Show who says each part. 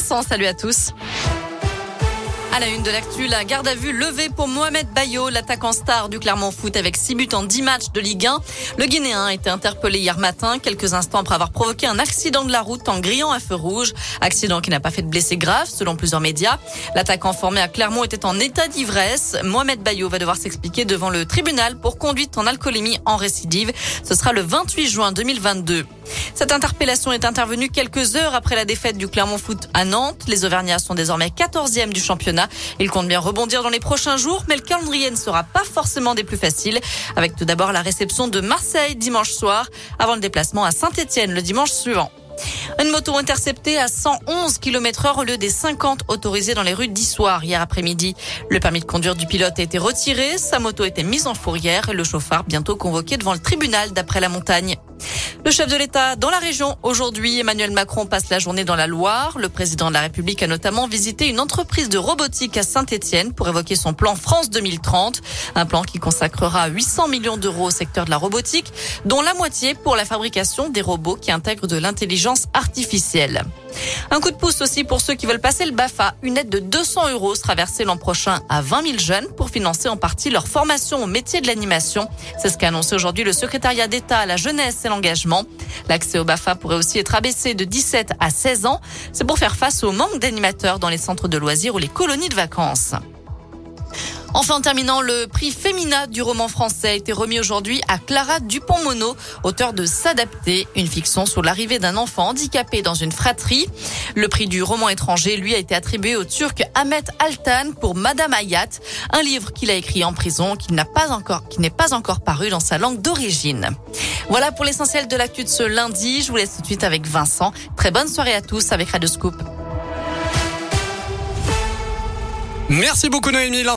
Speaker 1: Salut à tous. À la une de l'actu, la garde à vue levée pour Mohamed Bayo, l'attaquant star du Clermont Foot avec 6 buts en 10 matchs de Ligue 1. Le Guinéen a été interpellé hier matin, quelques instants après avoir provoqué un accident de la route en grillant à feu rouge. Accident qui n'a pas fait de blessés graves, selon plusieurs médias. L'attaquant formé à Clermont était en état d'ivresse. Mohamed Bayo va devoir s'expliquer devant le tribunal pour conduite en alcoolémie en récidive. Ce sera le 28 juin 2022. Cette interpellation est intervenue quelques heures après la défaite du Clermont Foot à Nantes. Les Auvergnats sont désormais 14e du championnat. Ils comptent bien rebondir dans les prochains jours, mais le calendrier ne sera pas forcément des plus faciles. Avec tout d'abord la réception de Marseille dimanche soir, avant le déplacement à Saint-Etienne le dimanche suivant. Une moto interceptée à 111 km heure au lieu des 50 autorisés dans les rues d'Issoire hier après-midi. Le permis de conduire du pilote a été retiré, sa moto a été mise en fourrière et le chauffard bientôt convoqué devant le tribunal d'après la montagne. Le chef de l'État dans la région aujourd'hui, Emmanuel Macron passe la journée dans la Loire. Le président de la République a notamment visité une entreprise de robotique à Saint-Étienne pour évoquer son plan France 2030, un plan qui consacrera 800 millions d'euros au secteur de la robotique, dont la moitié pour la fabrication des robots qui intègrent de l'intelligence artificielle. Un coup de pouce aussi pour ceux qui veulent passer le BAFA. Une aide de 200 euros sera versée l'an prochain à 20 000 jeunes pour financer en partie leur formation au métier de l'animation. C'est ce qu'a annoncé aujourd'hui le secrétariat d'État à la jeunesse et l'engagement. L'accès au BAFA pourrait aussi être abaissé de 17 à 16 ans. C'est pour faire face au manque d'animateurs dans les centres de loisirs ou les colonies de vacances. Enfin, en terminant, le prix Femina du roman français a été remis aujourd'hui à Clara Dupont-Mono, auteur de S'adapter, une fiction sur l'arrivée d'un enfant handicapé dans une fratrie. Le prix du roman étranger, lui, a été attribué au Turc Ahmet Altan pour Madame Hayat, un livre qu'il a écrit en prison, qui qui n'est pas encore paru dans sa langue d'origine. Voilà pour l'essentiel de l'actu de ce lundi. Je vous laisse tout de suite avec Vincent. Très bonne soirée à tous avec Radio Scoop.
Speaker 2: Merci beaucoup Noémie.